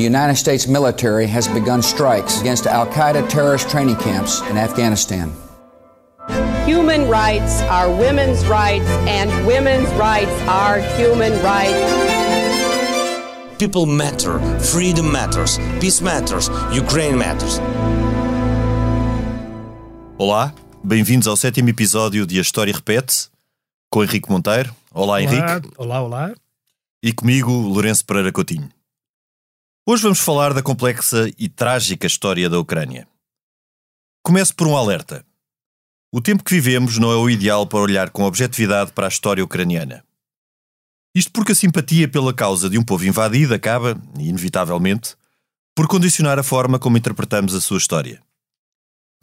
the United States military has begun strikes against Al Qaeda terrorist training camps in Afghanistan. Human rights are women's rights, and women's rights are human rights. People matter, freedom matters, peace matters, Ukraine matters. Olá, bem-vindos ao sétimo episódio de A História Repete, com Henrique Monteiro. Olá, Henrique. Olá, olá. E comigo, Lourenço Pereira Coutinho. Hoje vamos falar da complexa e trágica história da Ucrânia. Começo por um alerta. O tempo que vivemos não é o ideal para olhar com objetividade para a história ucraniana. Isto porque a simpatia pela causa de um povo invadido acaba, inevitavelmente, por condicionar a forma como interpretamos a sua história.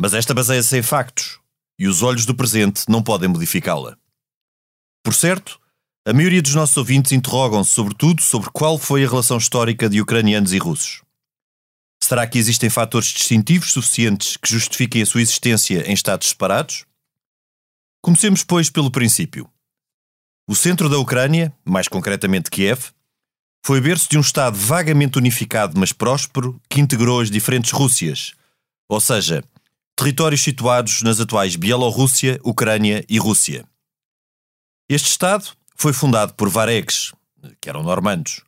Mas esta baseia-se em factos, e os olhos do presente não podem modificá-la. Por certo, a maioria dos nossos ouvintes interrogam-se sobretudo sobre qual foi a relação histórica de ucranianos e russos. Será que existem fatores distintivos suficientes que justifiquem a sua existência em estados separados? Comecemos, pois, pelo princípio. O centro da Ucrânia, mais concretamente Kiev, foi berço de um Estado vagamente unificado, mas próspero, que integrou as diferentes Rússias, ou seja, territórios situados nas atuais Bielorrússia, Ucrânia e Rússia. Este Estado foi fundado por varegues, que eram normandos,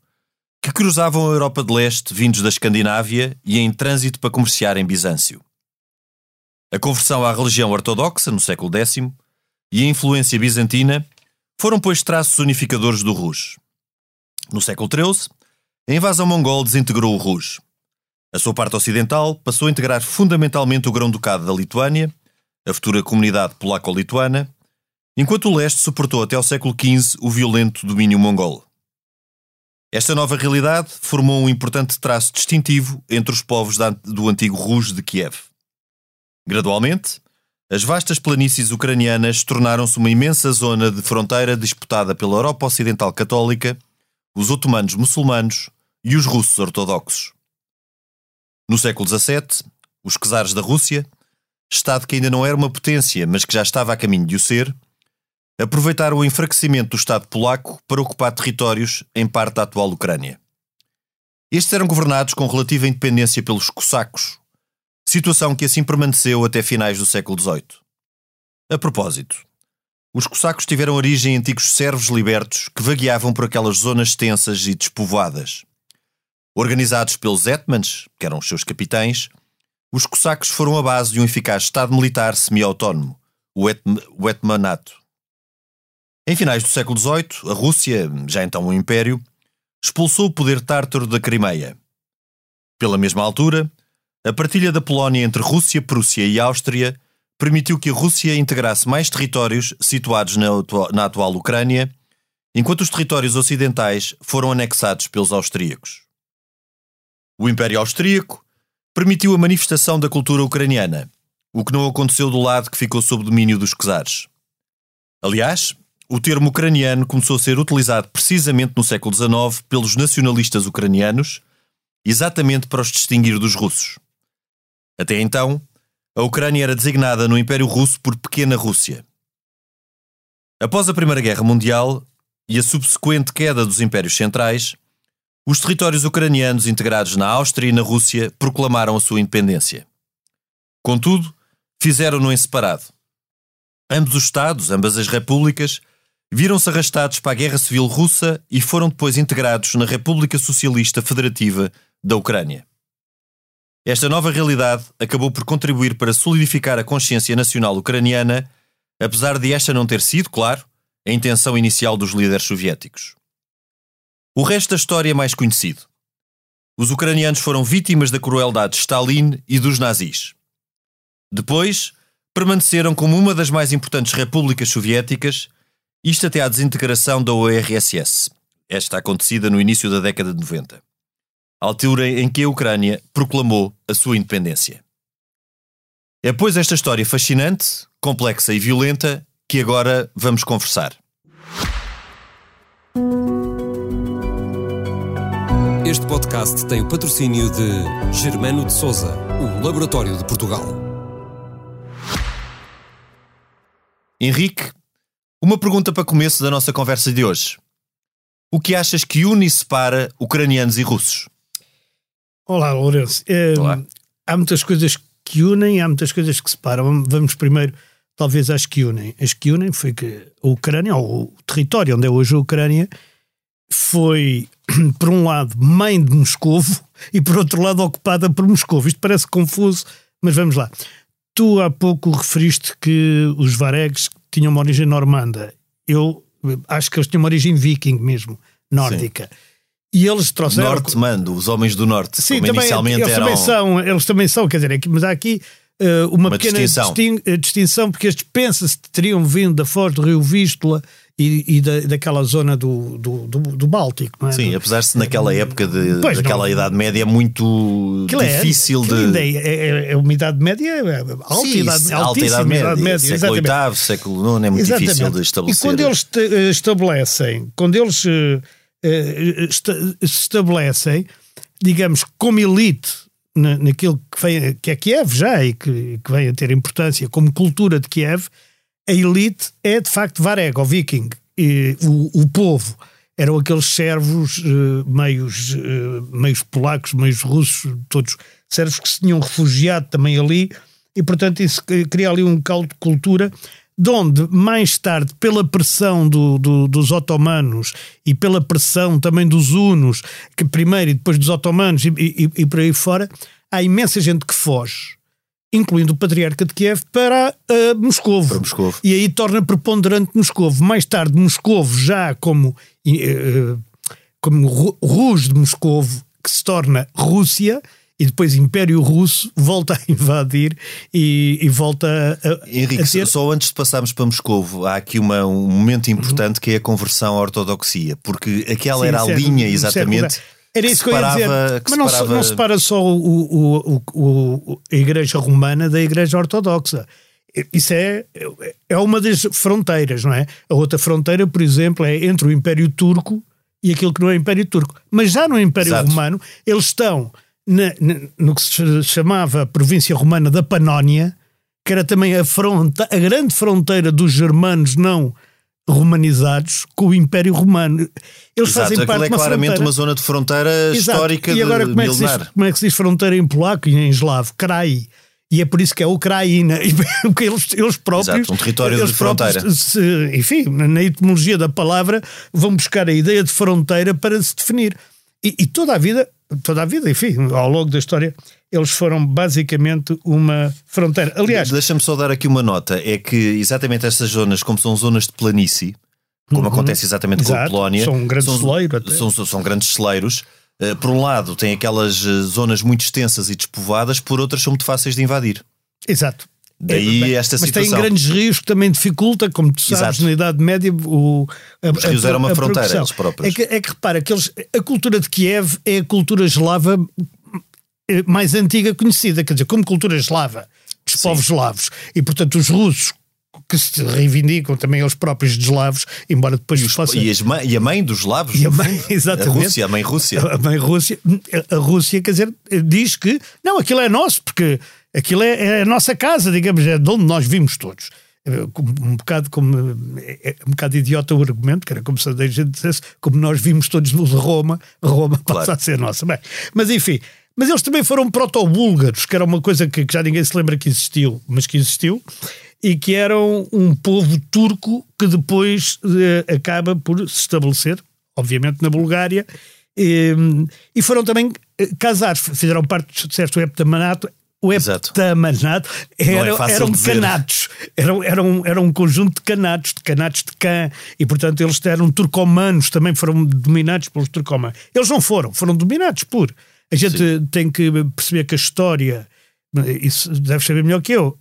que cruzavam a Europa de Leste vindos da Escandinávia e em trânsito para comerciar em Bizâncio. A conversão à religião ortodoxa no século X e a influência bizantina foram, pois, traços unificadores do Rus. No século XIII, a invasão mongol desintegrou o Rus. A sua parte ocidental passou a integrar fundamentalmente o Grão-Ducado da Lituânia, a futura comunidade polaco-lituana, enquanto o leste suportou até ao século XV o violento domínio mongol. Esta nova realidade formou um importante traço distintivo entre os povos do antigo Rus de Kiev. Gradualmente, as vastas planícies ucranianas tornaram-se uma imensa zona de fronteira disputada pela Europa Ocidental Católica, os otomanos muçulmanos e os russos ortodoxos. No século XVII, os czares da Rússia, Estado que ainda não era uma potência, mas que já estava a caminho de o ser, aproveitaram o enfraquecimento do Estado polaco para ocupar territórios em parte da atual Ucrânia. Estes eram governados com relativa independência pelos cossacos, situação que assim permaneceu até finais do século XVIII. A propósito, os cossacos tiveram origem em antigos servos libertos que vagueavam por aquelas zonas extensas e despovoadas. Organizados pelos Etmans, que eram os seus capitães, os cossacos foram a base de um eficaz Estado militar semi-autónomo, o, Etm o Etmanato. Em finais do século XVIII, a Rússia, já então um império, expulsou o poder tártaro da Crimeia. Pela mesma altura, a partilha da Polónia entre Rússia, Prússia e Áustria permitiu que a Rússia integrasse mais territórios situados na, atual, na atual Ucrânia, enquanto os territórios ocidentais foram anexados pelos austríacos. O Império Austríaco permitiu a manifestação da cultura ucraniana, o que não aconteceu do lado que ficou sob domínio dos czares. Aliás, o termo ucraniano começou a ser utilizado precisamente no século XIX pelos nacionalistas ucranianos, exatamente para os distinguir dos russos. Até então, a Ucrânia era designada no Império Russo por Pequena Rússia. Após a Primeira Guerra Mundial e a subsequente queda dos impérios centrais, os territórios ucranianos integrados na Áustria e na Rússia proclamaram a sua independência. Contudo, fizeram-no em separado. Ambos os Estados, ambas as repúblicas, viram-se arrastados para a Guerra Civil Russa e foram depois integrados na República Socialista Federativa da Ucrânia. Esta nova realidade acabou por contribuir para solidificar a consciência nacional ucraniana, apesar de esta não ter sido, claro, a intenção inicial dos líderes soviéticos. O resto da história é mais conhecido. Os ucranianos foram vítimas da crueldade de Stalin e dos nazis. Depois, permaneceram como uma das mais importantes repúblicas soviéticas isto até à desintegração da URSS, esta acontecida no início da década de 90, altura em que a Ucrânia proclamou a sua independência. É pois esta história fascinante, complexa e violenta que agora vamos conversar. Este podcast tem o patrocínio de Germano de Souza, o Laboratório de Portugal. Henrique uma pergunta para começo da nossa conversa de hoje. O que achas que une e separa ucranianos e russos? Olá, Lourenço. Eh, Olá. Há muitas coisas que unem, há muitas coisas que separam. Vamos- Vamos primeiro, talvez, às que unem. As que unem foi que a Ucrânia, ou o território onde é hoje a Ucrânia, foi, por um lado, mãe de Moscovo e, por outro lado, ocupada por Moscovo. Isto parece confuso, mas vamos lá. Tu há pouco referiste que os varegues tinham uma origem normanda. Eu acho que eles tinham uma origem viking mesmo, nórdica. E eles trouxeram. Norte mando, os homens do Norte, Sim, como também, inicialmente eles, eram. também são, eles também são, quer dizer, aqui- mas há aqui eh, uma, Uma pequena distinção. distin- eh, distinção, porque estes pensa-se que teriam vindo da foz do rio Vístula e, e da, daquela zona do, do, do, do Báltico, é? Sim, apesar de naquela época de, Pois, daquela não- Idade Média é muito Aquilo é- difícil de. ainda É, é, é uma idade média, é alta Sim, idade, alta Idade Média, idade média, século. VIII, século IX, é muito Exatamente. difícil de estabelecer. E quando eles eh, estabelecem, quando eles eh, eh, esta- se estabelecem, digamos, como elite na, naquilo que, vem, que é Kiev já e que, que vem a ter importância como cultura de Kiev, a elite é de facto Vareg, ou viking. E o, o povo eram aqueles servos eh, meios, eh, meios polacos, meios russos, todos servos que se tinham refugiado também ali, e portanto isso cri- cria ali um caldo de cultura de onde mais tarde, pela pressão do- do- dos otomanos e pela pressão também dos hunos, que primeiro e depois dos otomanos e, e- e por aí fora, há imensa gente que foge, incluindo o patriarca de Kiev, para uh, Moscovo. Para Moscovo. E aí torna preponderante Moscovo. Mais tarde, Moscovo, já como, eh, como Ru- Rus de Moscovo, que se torna Rússia, e depois Império Russo, volta a invadir e, e volta a, Henrique, a ter... só antes de passarmos para Moscovo, há aqui uma- um momento importante que é a conversão à ortodoxia, porque aquela Sim, era a linha exatamente. X. Era isso que eu ia dizer. que Mas não, se- separava- não separa só o, o- o- a Igreja Romana da Igreja Ortodoxa. Isso é, é uma das fronteiras, não é? A outra fronteira, por exemplo, é entre o Império Turco e aquilo que não é Império Turco. Mas já no Império Exato. Romano, eles estão na- na- no que se chamava província romana da Panónia, que era também a, fronte, a grande fronteira dos germanos não romanizados com o Império Romano. Eles Exato, fazem aquilo parte é de uma claramente fronteira. uma zona de fronteira Exato. histórica e agora de como é, que se diz, como é que se diz fronteira em polaco e em eslavo? Krai. E é por isso que é Ucraína. Porque eles, eles próprios. Exato, um território de eles próprios fronteira. se- enfim, na etimologia da palavra, vão buscar a ideia de fronteira para se definir. E, e toda a vida, toda a vida, enfim, ao longo da história, eles foram basicamente uma fronteira. Aliás, Deixa-me só dar aqui uma nota: é que exatamente estas zonas, como são zonas de planície, como acontece exatamente com a Uhum. Exato, Polónia, são um grande celeiro até. São, são- são grandes celeiros. Eh, por um lado, tem aquelas eh, zonas muito extensas e despovoadas, por outras, são muito fáceis de invadir. exato. Daí É, esta mas situação. tem grandes rios que também dificulta, como tu sabes, Exato. na Idade Média, o, a, Os rios a- eram uma a fronteira, eles próprios. É que, é que repara, que eles, a cultura de Kiev é a cultura eslava eh, mais antiga conhecida, quer dizer, como cultura eslava, dos povos eslavos. E, portanto, os russos que se reivindicam também eles próprios eslavos, embora depois E, os- possa... e e a mãe dos eslavos, E a mãe, exatamente. a Rússia, a mãe Rússia. A mãe Rússia, a Rússia, quer dizer, diz que não, aquilo é nosso, porque aquilo é, é a nossa casa, digamos, é de onde nós vimos todos. Eh, Um bocado como é um bocado idiota o argumento, que era como se a gente dissesse, como nós vimos todos de Roma, Roma passa Claro. a ser nossa. Bem, mas enfim, mas eles também foram proto-búlgaros, que era uma coisa que, que já ninguém se lembra que existiu, mas que existiu, e que eram um povo turco que depois eh, acaba por se estabelecer, obviamente, na Bulgária, e, e foram também eh, casados, fizeram parte do certo heptamanato. O heptamanato é era, fácil eram dizer. canatos, eram, eram, era um conjunto de canatos, de canatos de cã, e portanto eles eram turcomanos, também foram dominados pelos turcomanos. Eles não foram, foram dominados por. A gente tem que perceber que a história, isso deve saber melhor que eu,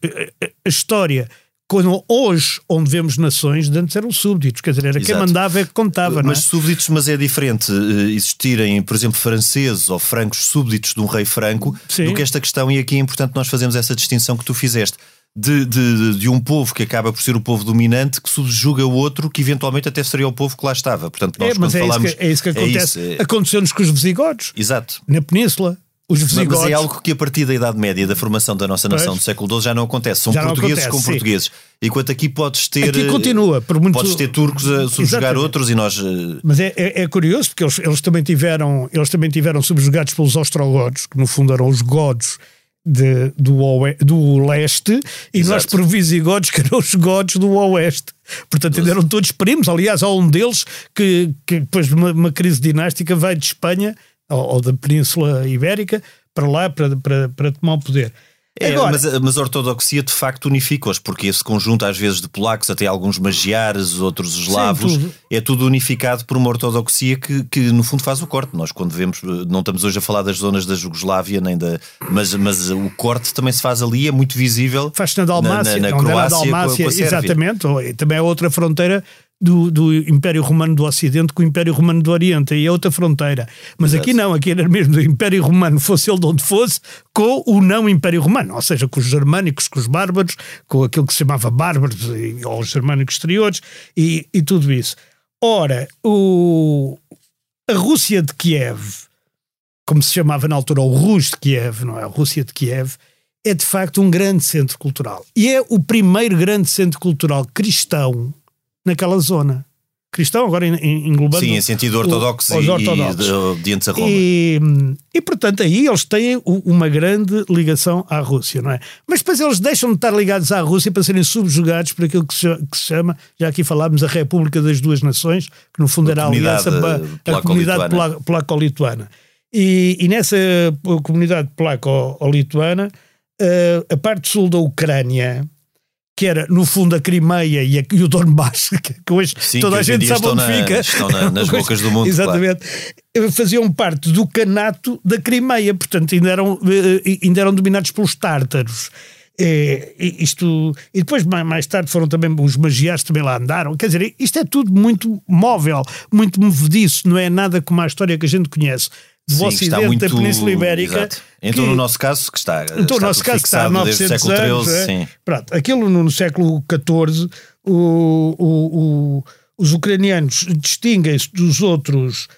a história, quando hoje, onde vemos nações, antes eram súbditos, quer dizer, era quem Exato. mandava é que contava, é? Mas súbditos, mas é diferente eh, existirem, por exemplo, franceses ou francos súbditos de um rei franco Sim. do que esta questão, e aqui é importante nós fazemos essa distinção que tu fizeste. De, de, de um povo que acaba por ser o povo dominante que subjuga o outro que eventualmente até seria o povo que lá estava. Portanto, nós É, mas quando é, falamos. isso que, é isso que acontece. isso, é- Aconteceu-nos com os visigodos, Exato. na Península. Os Mas- visigodos. Mas é algo que a partir da Idade Média, da formação da nossa nação Pois. do século XII, já não acontece. São Já portugueses acontece, com sim. portugueses. Enquanto aqui podes ter. Aqui eh, continua, por muito- Podes ter turcos a subjugar Exatamente. outros e nós. eh, Mas é, é- é curioso porque eles, eles também tiveram eles também tiveram subjugados pelos ostrogodos, que no fundo eram os godos de- do, oe- do leste, e Exato. nós por visigodos que eram os godos do oeste. Portanto, eram todos primos. Aliás, há um deles que, que depois de uma, uma crise dinástica vai de Espanha ou, ou da Península Ibérica para lá para, para, para tomar o poder. É, Agora, mas, a- mas a ortodoxia de facto unifica-os, porque esse conjunto, às vezes, de polacos, até alguns magiares, outros eslavos, tudo. é tudo unificado por uma ortodoxia que, que, no fundo, faz o corte. Nós, quando vemos, eh, não estamos hoje a falar das zonas da Jugoslávia, nem da. Mas, mas o corte também se faz ali, é muito visível. faz-se na Dalmácia, na, na, onde era a Croácia, com a- Dalmácia, com a exatamente, também é outra fronteira do, do Império Romano do Ocidente com o Império Romano do Oriente, aí é outra fronteira. Mas aqui não, aqui era mesmo do Império Romano, fosse ele de onde fosse, com o não Império Romano, ou seja, com os germânicos, com os bárbaros, com aquilo que se chamava bárbaros, ou os germânicos exteriores, e, e tudo isso. Ora, o, a Rússia de Kiev, como se chamava na altura, o Rus de Kiev, não é? A Rússia de Kiev, é de facto um grande centro cultural. E é o primeiro grande centro cultural cristão naquela zona. Cristão, agora en- en- englobando. Sim, em sentido ortodoxo os e, ortodoxos. e de obedientes a Roma. E, e, portanto, aí eles têm uma grande ligação à Rússia, não é? Mas depois eles deixam de estar ligados à Rússia para serem subjugados por aquilo que se, que se chama, já aqui falámos, a República das Duas Nações, que no fundo A era a aliança ba- a comunidade polaco-lituana. polaco- polaco-lituana. E, e nessa comunidade polaco-lituana, eh, a parte sul da Ucrânia, que era no fundo a Crimeia e, a- e o Donbass, que, que hoje Sim, toda que a hoje gente sabe onde na- fica. estão na- nas Coisa- bocas do mundo, Exatamente. Faziam parte do canato da Crimeia, portanto ainda eram, eh, ainda eram dominados pelos tártaros. Eh, e isto, e depois mais, mais tarde foram também os magiares também lá andaram. Quer dizer, isto é tudo muito móvel, muito movediço, não é nada como a história que a gente conhece do Sim, que Ocidente muito, da Península Ibérica. Exato. Então, que- no nosso caso, que está. então, está o nosso caso está há fixado desde o 900 século anos. XIII. é? sim. Pronto, aquilo no, no século XIV, o, o- o- os ucranianos distinguem-se dos outros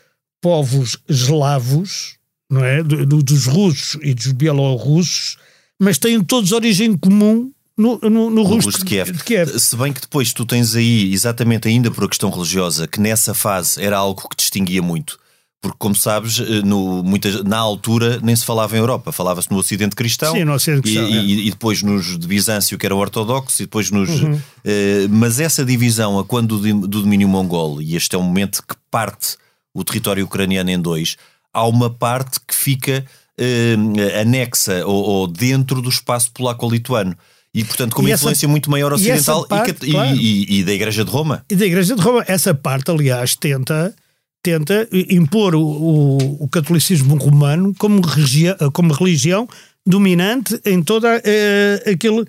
povos eslavos, não é? Do- do- dos russos e dos bielorrussos, mas têm todos origem comum no, no, no No russo Russo de Kiev. Se bem que depois tu tens aí, exatamente ainda por a questão religiosa, que nessa fase era algo que distinguia muito. Porque, como sabes, eh, no, muitas, na altura nem se falava em Europa, falava-se no Ocidente Cristão, Sim, no Ocidente e, Cristão, é. e- e depois nos de Bizâncio, que era ortodoxo, e depois nos. Uhum. eh, mas essa divisão, a quando do, do domínio mongol, e este é um momento que parte o território ucraniano em dois, há uma parte que fica eh, anexa ou, ou dentro do espaço polaco-lituano. E, portanto, com E uma influência muito maior e ocidental e, parte, e- claro. e- e da Igreja de Roma. E da Igreja de Roma, essa parte, aliás, tenta, tenta impor o, o- o catolicismo romano como, regia, como religião dominante em todo aquele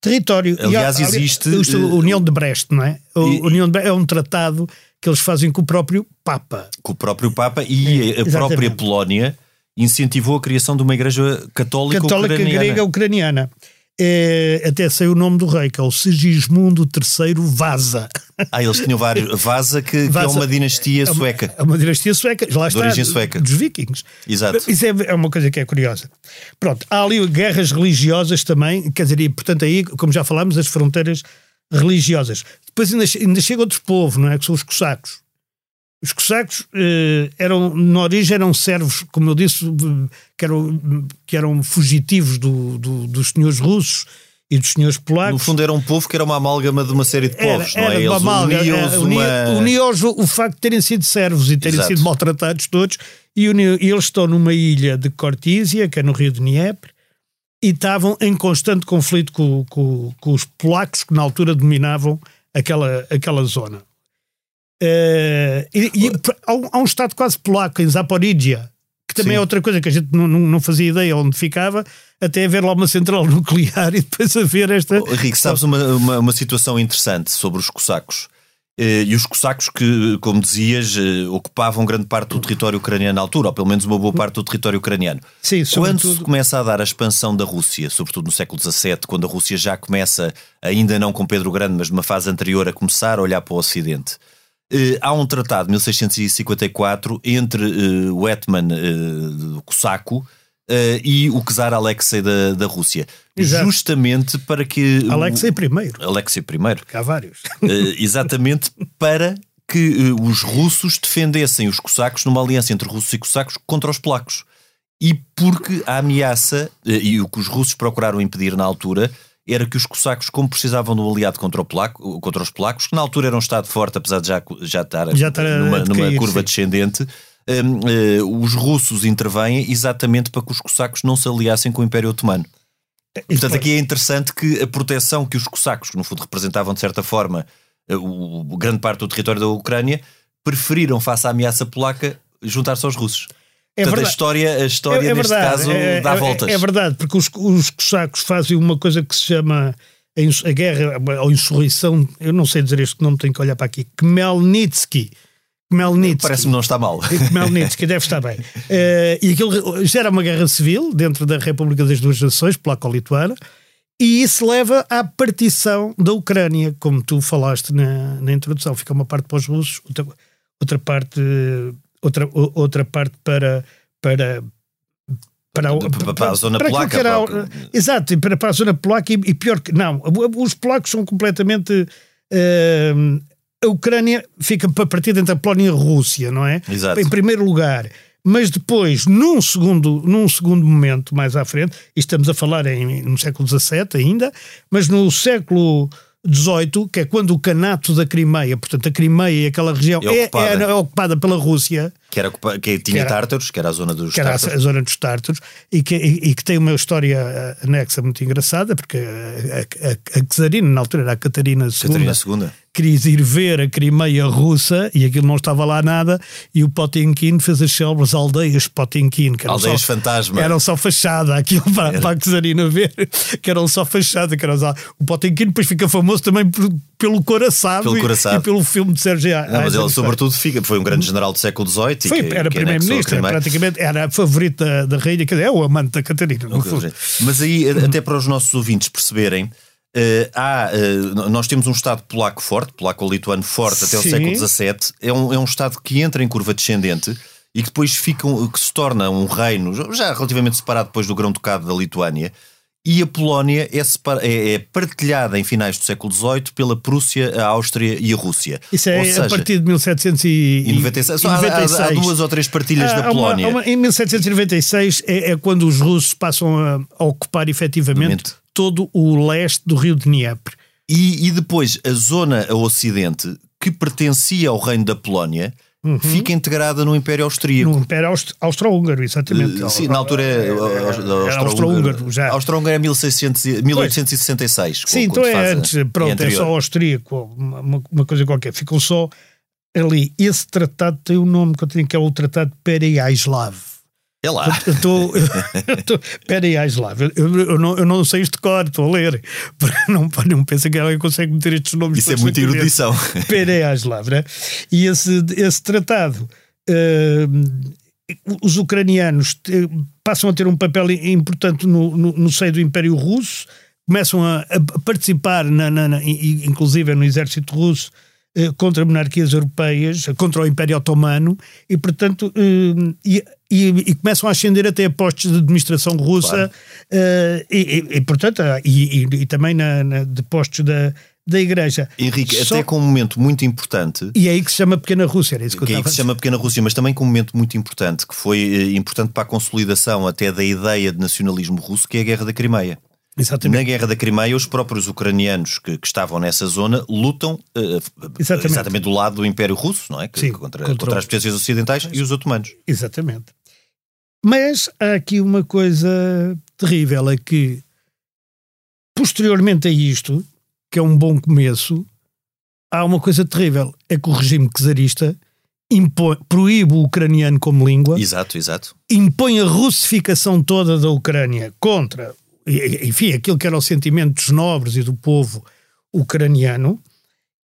território. E Aliás, ali- existe, isto, eh, a União de Brest, não é? E- a União de Brest é um tratado que eles fazem com o próprio Papa. Com o próprio Papa e a- a própria Polónia incentivou a criação de uma Igreja católica, Católica ucraniana. grega ucraniana. É, até saiu o nome do rei, que é o Sigismundo III Vaza. Ah, eles tinham vários. Vaza, que, que é uma dinastia É uma- sueca. É uma dinastia sueca. Lá está, origem sueca. Dos vikings. Exato. Isso é, é uma coisa que é curiosa. Pronto, há ali guerras religiosas também, quer dizer, e, portanto, aí, como já falámos, as fronteiras religiosas. Depois ainda, ainda chega outro povo, não é? Que são os cossacos. Os cossacos eh, eram, na origem, eram servos, como eu disse, que eram, que eram fugitivos do- do- dos senhores russos e dos senhores polacos. No fundo, era um povo que era uma amálgama de uma série de povos, não é? Eles uniam-os uma. uni- uniu-os o, facto de terem sido servos e terem Exato. sido maltratados todos, e, e eles estão numa ilha de Cortísia, que é no rio de Dnieper, e estavam em constante conflito com, com- com os polacos que na altura dominavam aquela, aquela zona. Eh, e e há, um, há um estado quase polaco em Zaporizhia, que também Sim. é outra coisa que a gente não, não, não fazia ideia onde ficava, até haver lá uma central nuclear e depois haver esta. Oh, Henrique, sabes uma, uma, uma situação interessante sobre os cossacos? Eh, E os cossacos que, como dizias, eh, ocupavam grande parte do território ucraniano na altura, ou pelo menos uma boa parte do território ucraniano. Sim, Quando sobretudo- se começa a dar a expansão da Rússia, sobretudo no século XVII, quando a Rússia já começa, ainda não com Pedro Grande, mas numa fase anterior, a começar a olhar para o Ocidente, eh, há um tratado de 1654 entre eh, o Hetman eh, do Cossaco, eh, e o czar Alexei da, da Rússia. Exato. Justamente para que. Alexei I, Alexei I. que há vários. Exatamente para que os russos defendessem os cossacos numa aliança entre russos e cossacos contra os polacos. E porque a ameaça, e o que os russos procuraram impedir na altura, era que os cossacos, como precisavam de um aliado contra, o polaco, contra os polacos, que na altura era um Estado forte, apesar de já, já estar, Já estar numa, numa decair, curva sim. descendente, hum, eh, os russos intervêm exatamente para que os cossacos não se aliassem com o Império Otomano. E Portanto, depois- aqui é interessante que a proteção que os cossacos, que no fundo representavam de certa forma eh, o- grande parte do território da Ucrânia, preferiram, face à ameaça polaca, juntar-se aos russos. É Portanto, a verdade. história, a história neste caso, é, dá é- voltas. É, verdade, porque os, os cossacos fazem uma coisa que se chama a, a guerra ou insurreição, eu não sei dizer este nome, tenho que olhar para aqui, Khmelnytsky. Khmelnytsky. Parece-me não está mal. Khmelnytsky, deve estar bem. Eh, e aquilo gera uma guerra civil dentro da República das Duas Nações, polaco-lituana, e isso leva à partição da Ucrânia, como tu falaste na, na introdução. Fica uma parte para os russos, outra, outra parte, outra, outra parte para. para para, Para- para a zona aquilo polaca, era- para- exato, para, para a zona polaca e, e pior que. Não, os polacos são completamente. eh, a Ucrânia fica para partir entre a Polónia e a Rússia, não é? Exato. Em primeiro lugar. Mas depois, num segundo, num segundo momento mais à frente, e estamos a falar em, no século XVII ainda, mas no século XVIII, que é quando o canato da Crimeia, portanto a Crimeia e aquela região É é, ocupada. era ocupada pela Rússia, Que, era, que tinha Que era- tártaros, que era a zona dos que era tártaros. a zona dos tártaros, e que, e, e que tem uma história eh, anexa muito engraçada, porque a, a, a czarina, na altura era a Catarina II, Catarina II. queria ir ver a Crimeia russa e aquilo não estava lá nada, e o Potemkin fez as célebres aldeias Potemkin, que eram Aldeias só, fantasma. eram só fachada, aquilo para, para a czarina ver, que eram só fachada, que eram só, o Potemkin depois fica famoso também por- pelo coraçado, Pelo e- Coraçado. E, pelo filme de Sérgio Não, mas ele, sobretudo, fica, foi um grande general do século XVIII. e Foi, que- era que anexou a primeiro-ministro, era praticamente era favorito da, da rainha, quer dizer, é o amante da Catarina. Mas aí, até para os nossos ouvintes perceberem, eh, há, eh, nós temos um Estado polaco forte, polaco-lituano forte até o século XVII. É um, é um Estado que entra em curva descendente e que depois fica, um- que se torna um reino, já relativamente separado depois do grão-ducado da Lituânia. E a Polónia é, é- é partilhada em finais do século XVIII pela Prússia, a Áustria e a Rússia. Isso é seja, a partir de 1796. em 96, só há, há- há duas ou três partilhas Há- da há uma- Polónia. há uma- em 1796 é, é quando os russos passam a, a ocupar efetivamente todo o leste do rio de Dnieper. E, e depois a zona a ocidente, que pertencia ao reino da Polónia, fica integrada no Império Austríaco. No Império Aust- Austro-Húngaro, exatamente. Eh, Sim, na altura é, Era austro-húngaro já. Austro-húngaro é 1600, e- 1866. Sim, então é faz a- antes, pronto, é anterior. só austríaco, uma, uma- coisa qualquer. Ficam só ali. Esse tratado tem o nome que eu tenho, que é o Tratado Pereiaslav. É lá. Eu estou. Pereiaslav. Eu, eu, eu, não, eu não sei isto de cor, estou a ler. Não, não pensa que alguém consegue meter estes nomes. Isso é muita na cabeça. erudição. Pereiaslav, né? E esse, esse tratado. eh, os ucranianos te- passam a ter um papel importante no, no, no seio do Império Russo, começam a, a participar, na, na- na- inclusive no exército russo, eh, contra monarquias europeias, contra o Império Otomano, e portanto eh, e, e- e começam a ascender até a postos de administração russa, eh, e, e- e, portanto, ah, e, também na, na- de postos da, da Igreja. Henrique, Só- até com um momento muito importante, E é aí que se chama Pequena Rússia, era isso que, eu que é aí que se chama Pequena Rússia, mas também com um momento muito importante, que foi eh, importante para a consolidação até da ideia de nacionalismo russo, que é a Guerra da Crimeia. Exatamente. Na Guerra da Crimeia, os próprios ucranianos que, que estavam nessa zona lutam eh, Exatamente. do lado do Império Russo, não é? Que- Sim, contra, contra contra as potências ocidentais e os otomanos. Exatamente. Mas há aqui uma coisa terrível: é que, posteriormente a isto, que é um bom começo, há uma coisa terrível: é que o regime czarista impõe, proíbe o ucraniano como língua, Exato, exato. impõe a russificação toda da Ucrânia contra, enfim, aquilo que eram os sentimentos nobres e do povo ucraniano,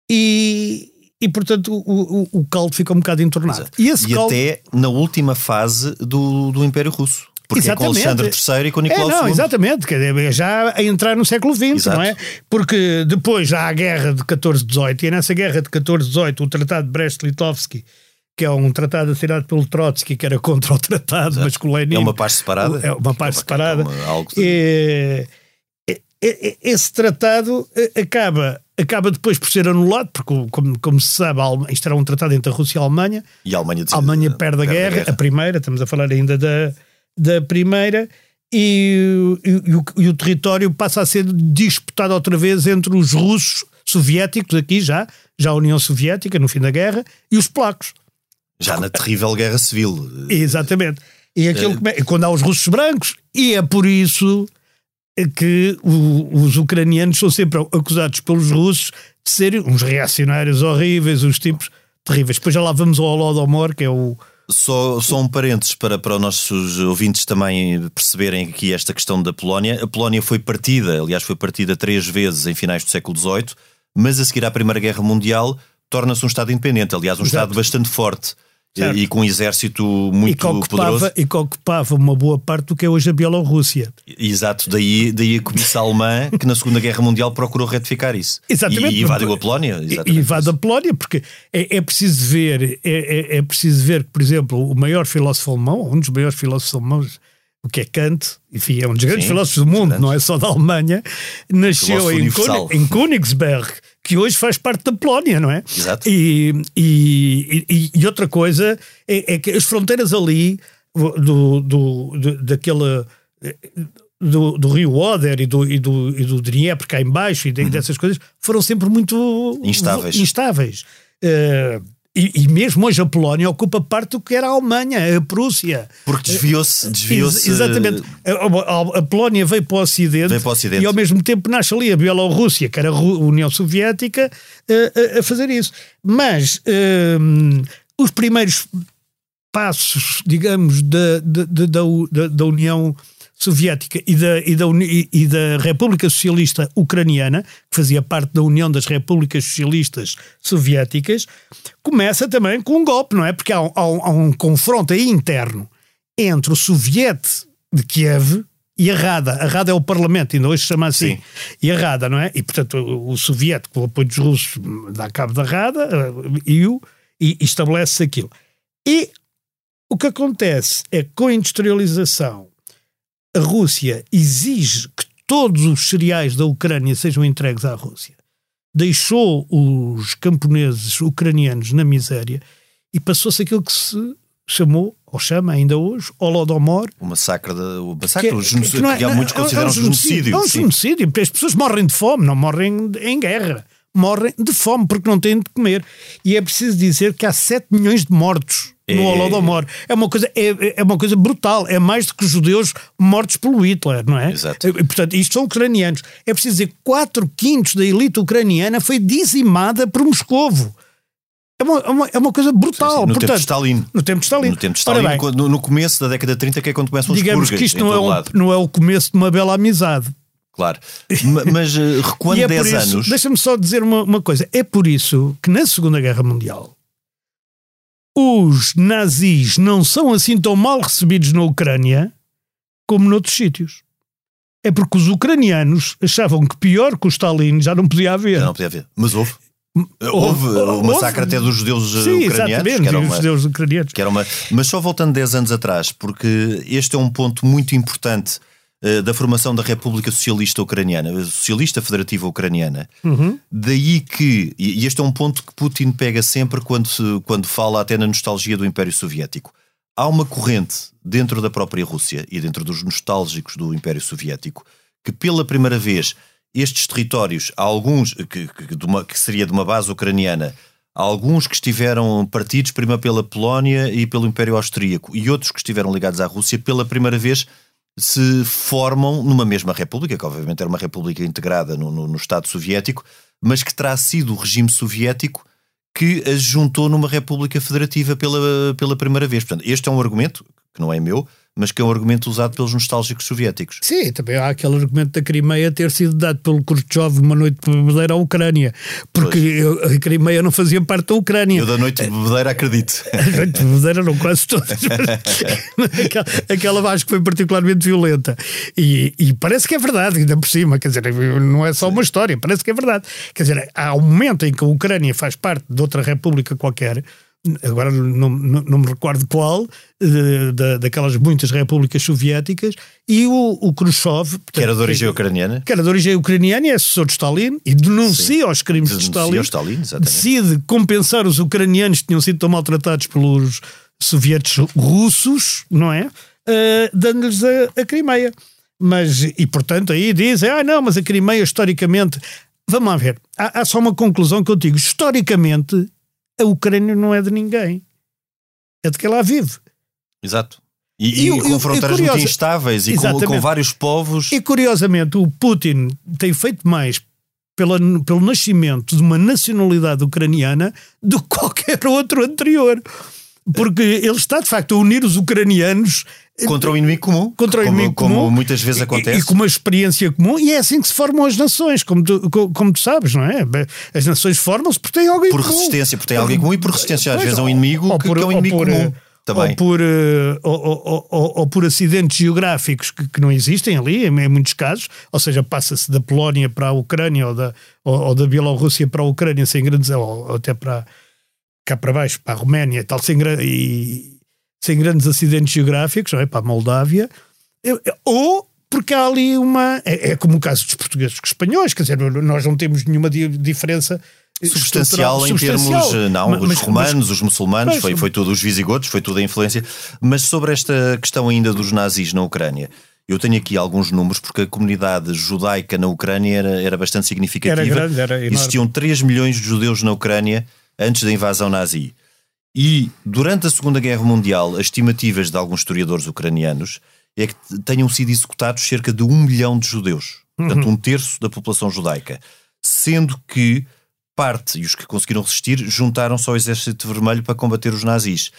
e, e portanto o, o, o caldo fica um bocado entornado. Exato. E esse E caldo. até na última fase do, do Império Russo. Porque é com Exatamente. Alexandre III e com É, Nicolau não, II. exatamente, já a entrar no século XX, Exato. não é? Porque depois já há a guerra de 14-18 e é nessa guerra de 14-18 o Tratado de Brest-Litovski que é um tratado assinado pelo Trotsky, que era contra o tratado, Exato. mas com o Lenin. É uma paz separada? É uma paz É uma- separada. é uma- algo esse tratado eh, acaba, acaba depois por ser anulado, porque, como, como se sabe, a isto era um tratado entre a Rússia e a Alemanha. E a Alemanha, A Alemanha perde a guerra, a primeira, estamos a falar ainda da, da primeira, e, e- e o, e o território passa a ser disputado outra vez entre os russos soviéticos, aqui já, já a União Soviética, no fim da guerra, e os polacos. Já na terrível guerra civil. Exatamente. E aquilo come- quando há os russos brancos, e é por isso que o- os ucranianos são sempre acusados pelos russos de serem uns reacionários horríveis, os tipos terríveis. Depois já lá vamos ao Holodomor, que é o. Só, só um parênteses para, para os nossos ouvintes também perceberem aqui esta questão da Polónia. A Polónia foi partida, aliás, foi partida três vezes em finais do século XVIII, mas a seguir à Primeira Guerra Mundial torna-se um Estado independente, aliás, um Exato. Estado bastante forte Certo. e com um exército E muito que, ocupava, poderoso. e que ocupava uma boa parte do que é hoje a Bielorrússia. Exato, daí, daí a cobiça alemã que na Segunda Guerra Mundial procurou retificar isso. Exatamente. E, e invadiu a Polónia. E-. E invade a Polónia, porque é, é preciso ver, é, é, é preciso ver que, por exemplo, o maior filósofo alemão, um dos maiores filósofos alemãos, o que é Kant, enfim, é um dos grandes Sim, filósofos do mundo, não é só da Alemanha, nasceu em, em Königsberg, que hoje faz parte da Polónia, não é? Exato. E, e, e- e outra coisa é, é que as fronteiras ali do, do, do- daquela do, do rio Oder e do, e do, e do Dnieper cá em baixo e de- dessas coisas foram sempre muito Uhum. Instáveis. instáveis. Eh, e, e mesmo hoje a Polónia ocupa parte do que era a Alemanha, a Prússia. Porque desviou-se. desviou Ex- Exatamente. A, a- Polónia veio para o Ocidente, Veio para o Ocidente. e ao mesmo tempo nasce ali a Bielorrússia, que era a União Soviética, a, a fazer isso. Mas hum, os primeiros passos, digamos, da, da, da- da União Soviética e da, e, da, e da República Socialista Ucraniana, que fazia parte da União das Repúblicas Socialistas Soviéticas, começa também com um golpe, não é? Porque há um, há há um confronto aí interno entre o Soviete de Kiev e a Rada. A Rada é o Parlamento, ainda hoje se chama assim. Sim. E a Rada, não é? E portanto o, o Soviete, com o apoio dos russos, dá cabo da Rada eh, e, o- e estabelece aquilo. E o que acontece é que com a industrialização a Rússia exige que todos os cereais da Ucrânia sejam entregues à Rússia. Deixou os camponeses ucranianos na miséria e passou-se aquilo que se chamou, ou chama ainda hoje, Holodomor. O massacre, da, o massacre que- o genocídio, não é- que há muitos é consideram é um genocídio. É um genocídio, porque as pessoas morrem de fome, não morrem de- em guerra. Morrem de fome porque não têm de comer. E é preciso dizer que há 7 milhões de mortos no É. Holodomor. É uma coisa, é, é uma coisa brutal. É mais do que os judeus mortos pelo Hitler, não é? Exato. E, portanto, isto são ucranianos. É preciso dizer que 4 quintos da elite ucraniana foi dizimada por Moscovo. É uma, é uma, é uma coisa brutal. Sim, sim, no tempo Portanto, de Stalin. No tempo de Stalin. No tempo de Stalin, bem, no, no começo da década de 30, que é quando começam os digamos que isto não é, lado. não é o começo de uma bela amizade. Claro. Ma- Mas eh, recuando é 10 por isso, anos. deixa-me só dizer uma, uma coisa. É por isso que na Segunda Guerra Mundial os nazis não são assim tão mal recebidos na Ucrânia como noutros sítios. É porque os ucranianos achavam que pior que o Stalin já não podia haver. Já não podia haver. Mas houve. Houve, o houve. massacre até dos judeus eh, Sim, ucranianos. Que era os uma, judeus ucranianos. que era uma... Mas só voltando 10 anos atrás, porque este é um ponto muito importante da formação da República Socialista Ucraniana, a Socialista Federativa Ucraniana. Uhum. Daí que, e este é um ponto que Putin pega sempre quando, quando fala até na nostalgia do Império Soviético. Há uma corrente dentro da própria Rússia e dentro dos nostálgicos do Império Soviético que pela primeira vez estes territórios, há alguns que, que, de uma- que seria de uma base ucraniana, há alguns que estiveram partidos primeiro pela Polónia e pelo Império Austríaco e outros que estiveram ligados à Rússia, pela primeira vez se formam numa mesma república, que obviamente era uma república integrada no, no- no Estado soviético, mas que terá sido o regime soviético que as juntou numa república federativa pela, pela primeira vez. Portanto, este é um argumento, que não é meu, mas que é um argumento usado pelos nostálgicos soviéticos. Sim, também há aquele argumento da Crimeia ter sido dado pelo Khrushchev numa noite de bebedeira à Ucrânia, porque eu- a Crimeia não fazia parte da Ucrânia. Eu da noite de bebedeira acredito. A noite de bebedeira não quase todas, mas aquela, aquela acho que foi particularmente violenta. E, e parece que é verdade, ainda por cima, quer dizer, não é só uma história, parece que é verdade. Quer dizer, há um momento em que a Ucrânia faz parte de outra república qualquer, agora não, não, não me recordo qual, eh, da, daquelas muitas repúblicas soviéticas, e o, o Khrushchev, portanto, Que era de origem ucraniana. que era de origem ucraniana e é assessor de Stalin, e denuncia os crimes de Denuncia Stalin, o Stalin, exatamente. decide compensar os ucranianos que tinham sido tão maltratados pelos sovietes russos, não é? Eh, Dando-lhes a, a Crimeia. Mas, e portanto aí dizem, ah não, mas a Crimeia historicamente... Vamos lá ver, há, há só uma conclusão que eu digo. Historicamente, a Ucrânia não é de ninguém. É de quem lá vive. Exato. E, E e com fronteiras muito instáveis e com, com vários povos. E curiosamente, o Putin tem feito mais pela, pelo nascimento de uma nacionalidade ucraniana do que qualquer outro anterior. Porque ele está, de facto, a unir os ucranianos Contra o inimigo comum. contra o como, inimigo como comum. muitas vezes e- acontece. E, com uma experiência comum, e é assim que se formam as nações, como tu, co- como tu sabes, não é? As nações formam-se porque têm alguém Por comum. resistência, porque tem alguém comum e por resistência, às Pois, vezes, a um inimigo ou que, por- que é um inimigo por, comum. eh, Também. Ou por, eh, ou, ou- ou- ou por acidentes geográficos que, que não existem ali, em, em muitos casos, ou seja, passa-se da Polónia para a Ucrânia ou da, ou, da Bielorrússia para a Ucrânia sem grandes, ou, até para cá para baixo, para a Roménia e tal, sem, gra- e, sem grandes acidentes geográficos, não é? para a Moldávia, ou porque há ali uma. É, é como o caso dos portugueses com os espanhóis, quer dizer, nós não temos nenhuma di- diferença substancial em estrutural- termos, substancial. eh, não, Mas- os mas- romanos, os muçulmanos, Pois, foi, foi tudo os visigodos, foi tudo a influência. Mas sobre esta questão ainda dos nazis na Ucrânia, eu tenho aqui alguns números, porque a comunidade judaica na Ucrânia era, era bastante significativa. Era grande, era enorme. Existiam 3 milhões de judeus na Ucrânia antes da invasão nazi. E durante a Segunda Guerra Mundial, as estimativas de alguns historiadores ucranianos é que tenham sido executados cerca de um milhão de judeus. Portanto, um terço da população judaica. Sendo que parte, e os que conseguiram resistir, juntaram-se ao Exército Vermelho para combater os nazis.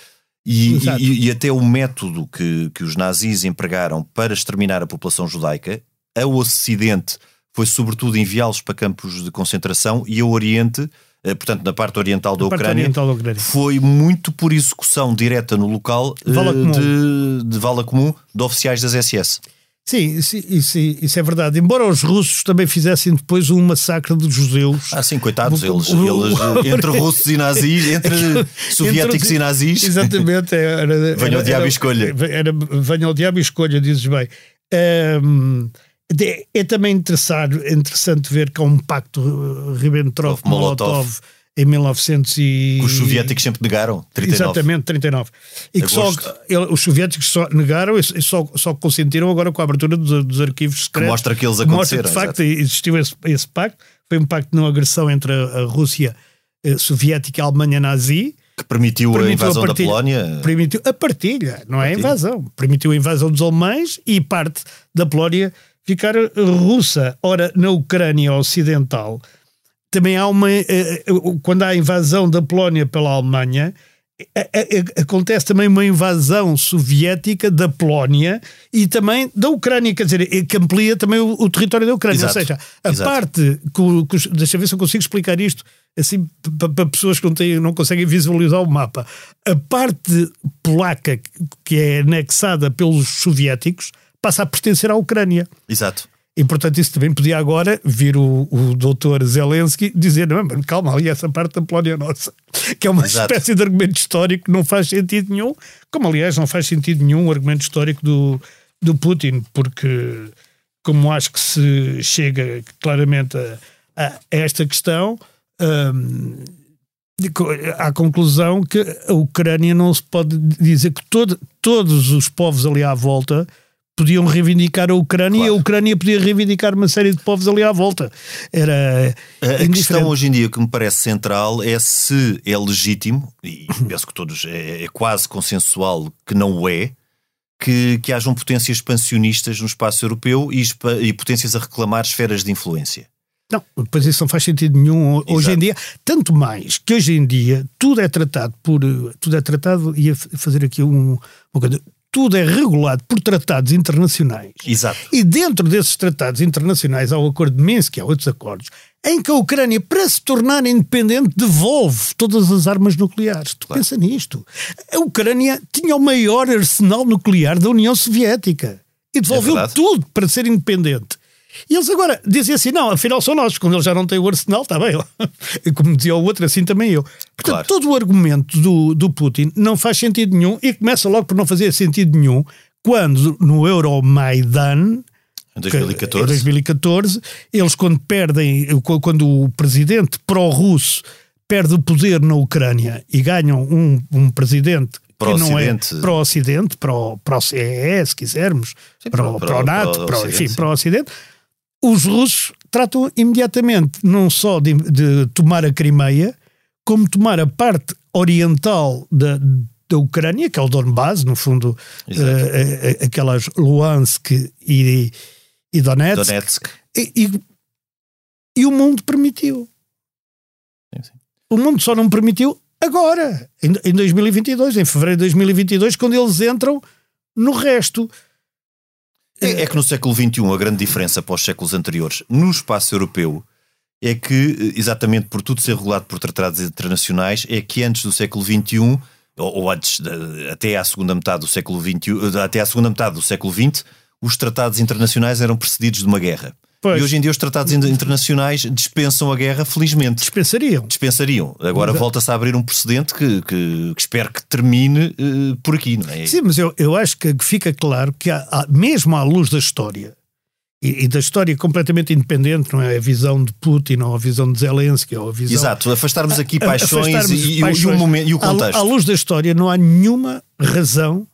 E, e- e até o método que, que os nazis empregaram para exterminar a população judaica, ao Ocidente foi sobretudo enviá-los para campos de concentração e ao Oriente, portanto na parte oriental da parte Ucrânia, oriental da Ucrânia. foi muito por execução direta no local eh, Vala de, de vala comum de oficiais das SS. Sim, isso, isso, isso é verdade. Embora os russos também fizessem depois um massacre dos judeus. Ah, sim, coitados, eles, eles eh, entre russos e nazis, entre soviéticos Entre e nazis. Exatamente. Era, Venha ao era- diabo e era- escolha. Era, venha ao diabo e escolha, dizes bem. De- é também interessante, interessante ver que há um pacto eh, Ribbentrop-Molotov Molotov. em 1900 e... Que os soviéticos sempre negaram. 39. Exatamente, 39. E que só, os soviéticos só negaram e só, só consentiram agora com a abertura dos, dos arquivos secretos. mostra que eles mostra aconteceram, de facto existiu esse, esse pacto. Foi um pacto de não agressão entre a, a Rússia eh, soviética e a Alemanha nazi. Que permitiu, a Permitiu invasão partilha- da Polónia. Permitiu a partilha, não é a invasão. Permitiu a invasão dos alemães e parte da Polónia ficar russa. Ora, na Ucrânia Ocidental também há uma. eh, eh, Quando há a invasão da Polónia pela Alemanha, eh, acontece também uma invasão soviética da Polónia e também da Ucrânia, quer dizer, que amplia também o, o território da Ucrânia. Exato. Ou seja, a Exato. parte. Que, que deixa eu ver se eu consigo explicar isto assim para, pessoas que não, têm, não conseguem visualizar o mapa. A parte polaca que é anexada pelos soviéticos passa a pertencer à Ucrânia. Exato. E, portanto, isso também podia agora vir o, o doutor Zelensky dizer: não, mas calma, ali essa parte da Polónia é nossa. Que é uma Exato. espécie de argumento histórico que não faz sentido nenhum, como aliás não faz sentido nenhum o argumento histórico do, do Putin, porque, como acho que se chega claramente a, a- a esta questão. hum, co- à conclusão que a Ucrânia não se pode dizer que todo- todos os povos ali à volta podiam reivindicar a Ucrânia e a Claro. Ucrânia podia reivindicar uma série de povos ali à volta. Era A- A questão hoje em dia que me parece central é se é legítimo, e penso que todos é, é quase consensual que não o é, que, que hajam potências expansionistas no espaço europeu e, e potências a reclamar esferas de influência. Não, pois isso não faz sentido nenhum ho- hoje Exato. em dia. Tanto mais que hoje em dia tudo é tratado por. Tudo é tratado, ia f- fazer aqui um, uma coisa. Tudo é regulado por tratados internacionais. Exato. E dentro desses tratados internacionais há o Acordo de Minsk, há outros acordos, em que a Ucrânia, para se tornar independente, devolve todas as armas nucleares. Tu pensa nisto. A Ucrânia tinha o maior arsenal nuclear da União Soviética e devolveu verdade. tudo para ser independente. E eles agora dizem assim: não, afinal são nós, quando eles já não têm o arsenal, está bem. Como dizia o outro, assim também eu. Portanto, Claro. todo o argumento do, do Putin não faz sentido nenhum e começa logo por não fazer sentido nenhum quando no Euromaidan. Em que- 2014. Em 2014, eles quando perdem, quando o presidente pró-russo perde o poder na Ucrânia e ganham um, um presidente não é pró- pró-CEE, se quisermos, Sim, pró-NATO, enfim, pró-Ocidente, os russos tratam imediatamente não só de, de tomar a Crimeia, como tomar a parte oriental da, da Ucrânia, que é o Donbass, no fundo, eh, aquelas Luhansk e, e Donetsk. Donetsk. E, e- e o mundo permitiu. Sim, sim. O mundo só não permitiu agora, em, em 2022, em fevereiro de 2022, quando eles entram no resto. É, é que no século XXI a grande diferença para os séculos anteriores no espaço europeu é que, exatamente por tudo ser regulado por tratados internacionais, é que antes do século XXI, ou, antes, até à segunda metade do século XXI, até à segunda metade do século XX, os tratados internacionais eram precedidos de uma guerra. Pois. E hoje em dia os tratados in- internacionais dispensam a guerra, felizmente. Dispensariam. Dispensariam. Agora volta-se a abrir um precedente que, que- que espero que termine eh, por aqui, não é? Sim, mas eu, eu acho que fica claro que, há, há- mesmo à luz da história, e, e da história completamente independente, não é a visão de Putin ou a visão de Zelensky ou a visão. Exato, afastarmos aqui paixões afastarmos e, e o- e o paixões. momento, e o À contexto. À luz da história, não há nenhuma razão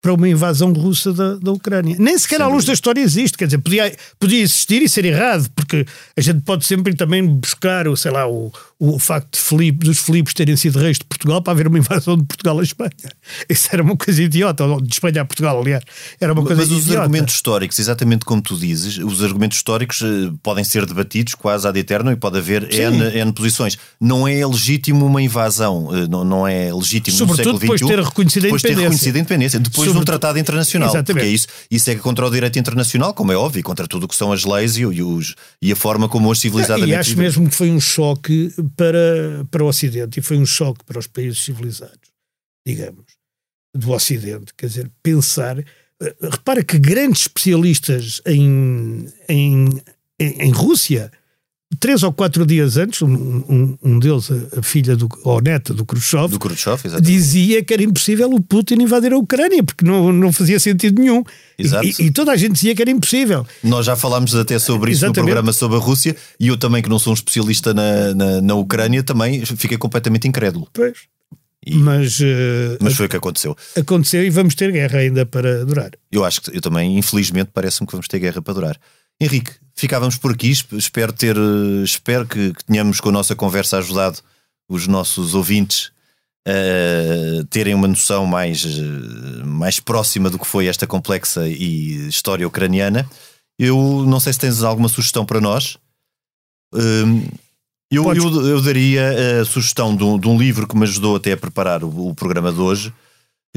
para uma invasão russa da, da Ucrânia. Nem sequer à luz da história existe. Quer dizer, podia, podia existir e ser errado, porque a gente pode sempre também buscar, o, sei lá, o, o facto de Filipe, dos Filipos terem sido reis de Portugal para haver uma invasão de Portugal à Espanha. Isso era uma coisa idiota, de Espanha a Portugal, aliás. Era uma coisa Mas os idiota. argumentos históricos, exatamente como tu dizes, os argumentos históricos eh, podem ser debatidos quase ad eterno e pode haver. N, N posições. Não é legítimo uma invasão, eh, não, não é legítimo Sobretudo no século depois XXI. de ter reconhecido a depois de ter independência. reconhecido a independência, depois de um Sobretudo- tratado internacional. Exatamente. Porque é isso, isso é contra o direito internacional, como é óbvio, contra tudo o que são as leis e, os, e a forma como hoje civilizadamente E acho mesmo que foi um choque para, para o Ocidente e foi um choque para os países civilizados, digamos, do Ocidente. Quer dizer, pensar. eh, Repara que grandes especialistas em, em, em, em Rússia, três ou quatro dias antes, um, um, um deles, a, filha do, ou neta do Khrushchev, Do Khrushchev, dizia que era impossível o Putin invadir a Ucrânia, porque não, não fazia sentido nenhum. E- Exato. E, toda a gente dizia que era impossível. Nós já falámos até sobre isso Exatamente. no programa sobre a Rússia e eu também, que não sou um especialista na, na, na Ucrânia, também fiquei completamente incrédulo. Pois. E- Mas, eh, Mas foi o que aconteceu. aconteceu e vamos ter guerra ainda para durar. Eu acho que eu também, infelizmente, parece-me que vamos ter guerra para durar. Henrique, ficávamos por aqui. Esp- Espero ter, eh, espero que, que tenhamos com a nossa conversa ajudado os nossos ouvintes a terem uma noção mais, eh, mais próxima do que foi esta complexa e história ucraniana. Eu não sei se tens alguma sugestão para nós. Hum, Eu, Podes. eu, eu daria a sugestão de um, de um livro que me ajudou até a preparar o, o programa de hoje,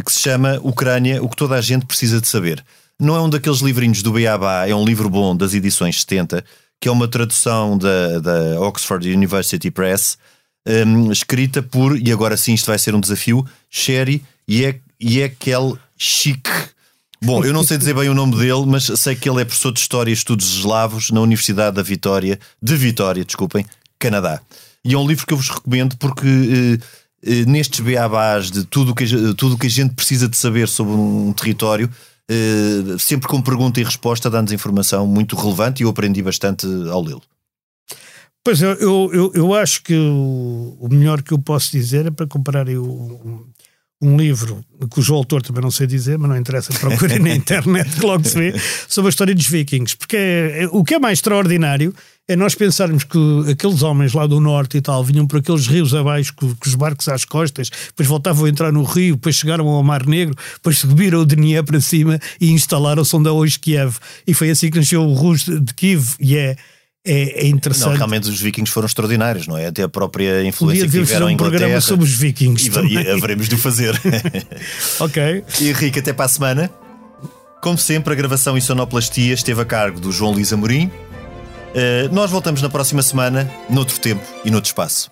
que se chama Ucrânia, o que toda a gente precisa de saber. Não é um daqueles livrinhos do Beabá, é um livro bom das edições 70, que é uma tradução da, da Oxford University Press, hum, escrita por, e agora sim isto vai ser um desafio, Sherry Yekel Chic. Bom, eu não sei dizer bem o nome dele, mas sei que ele é professor de História e Estudos Eslavos na Universidade da Vitória, de Vitória, desculpem, Canadá. E é um livro que eu vos recomendo porque eh, eh, nestes beabás de tudo que, tudo que a gente precisa de saber sobre um território, eh, sempre com pergunta e resposta, dá-nos informação muito relevante e eu aprendi bastante ao lê-lo. Pois eu, eu, eu, acho que o, o melhor que eu posso dizer é para comparar eu, um, livro cujo autor também não sei dizer, mas não interessa, procurem na internet que logo se vê, sobre a história dos vikings. Porque é- é- o que é mais extraordinário é nós pensarmos que aqueles homens lá do norte e tal vinham por aqueles rios abaixo com, com os barcos às costas, depois voltavam a entrar no rio, depois chegaram ao Mar Negro, depois subiram o Dnier para cima e instalaram-se onde é hoje Kiev. E foi assim que nasceu o Rus de de Kiev e é, é, é interessante. Não, realmente os vikings foram extraordinários, não é? Até a própria influência que tiveram em um programa Inglaterra. sobre os vikings. E, também. e haveremos de o fazer. ok. Henrique, até para a semana. Como sempre, a gravação e sonoplastia esteve a cargo do João Luís Amorim. Eh, nós voltamos na próxima semana, noutro tempo e noutro espaço.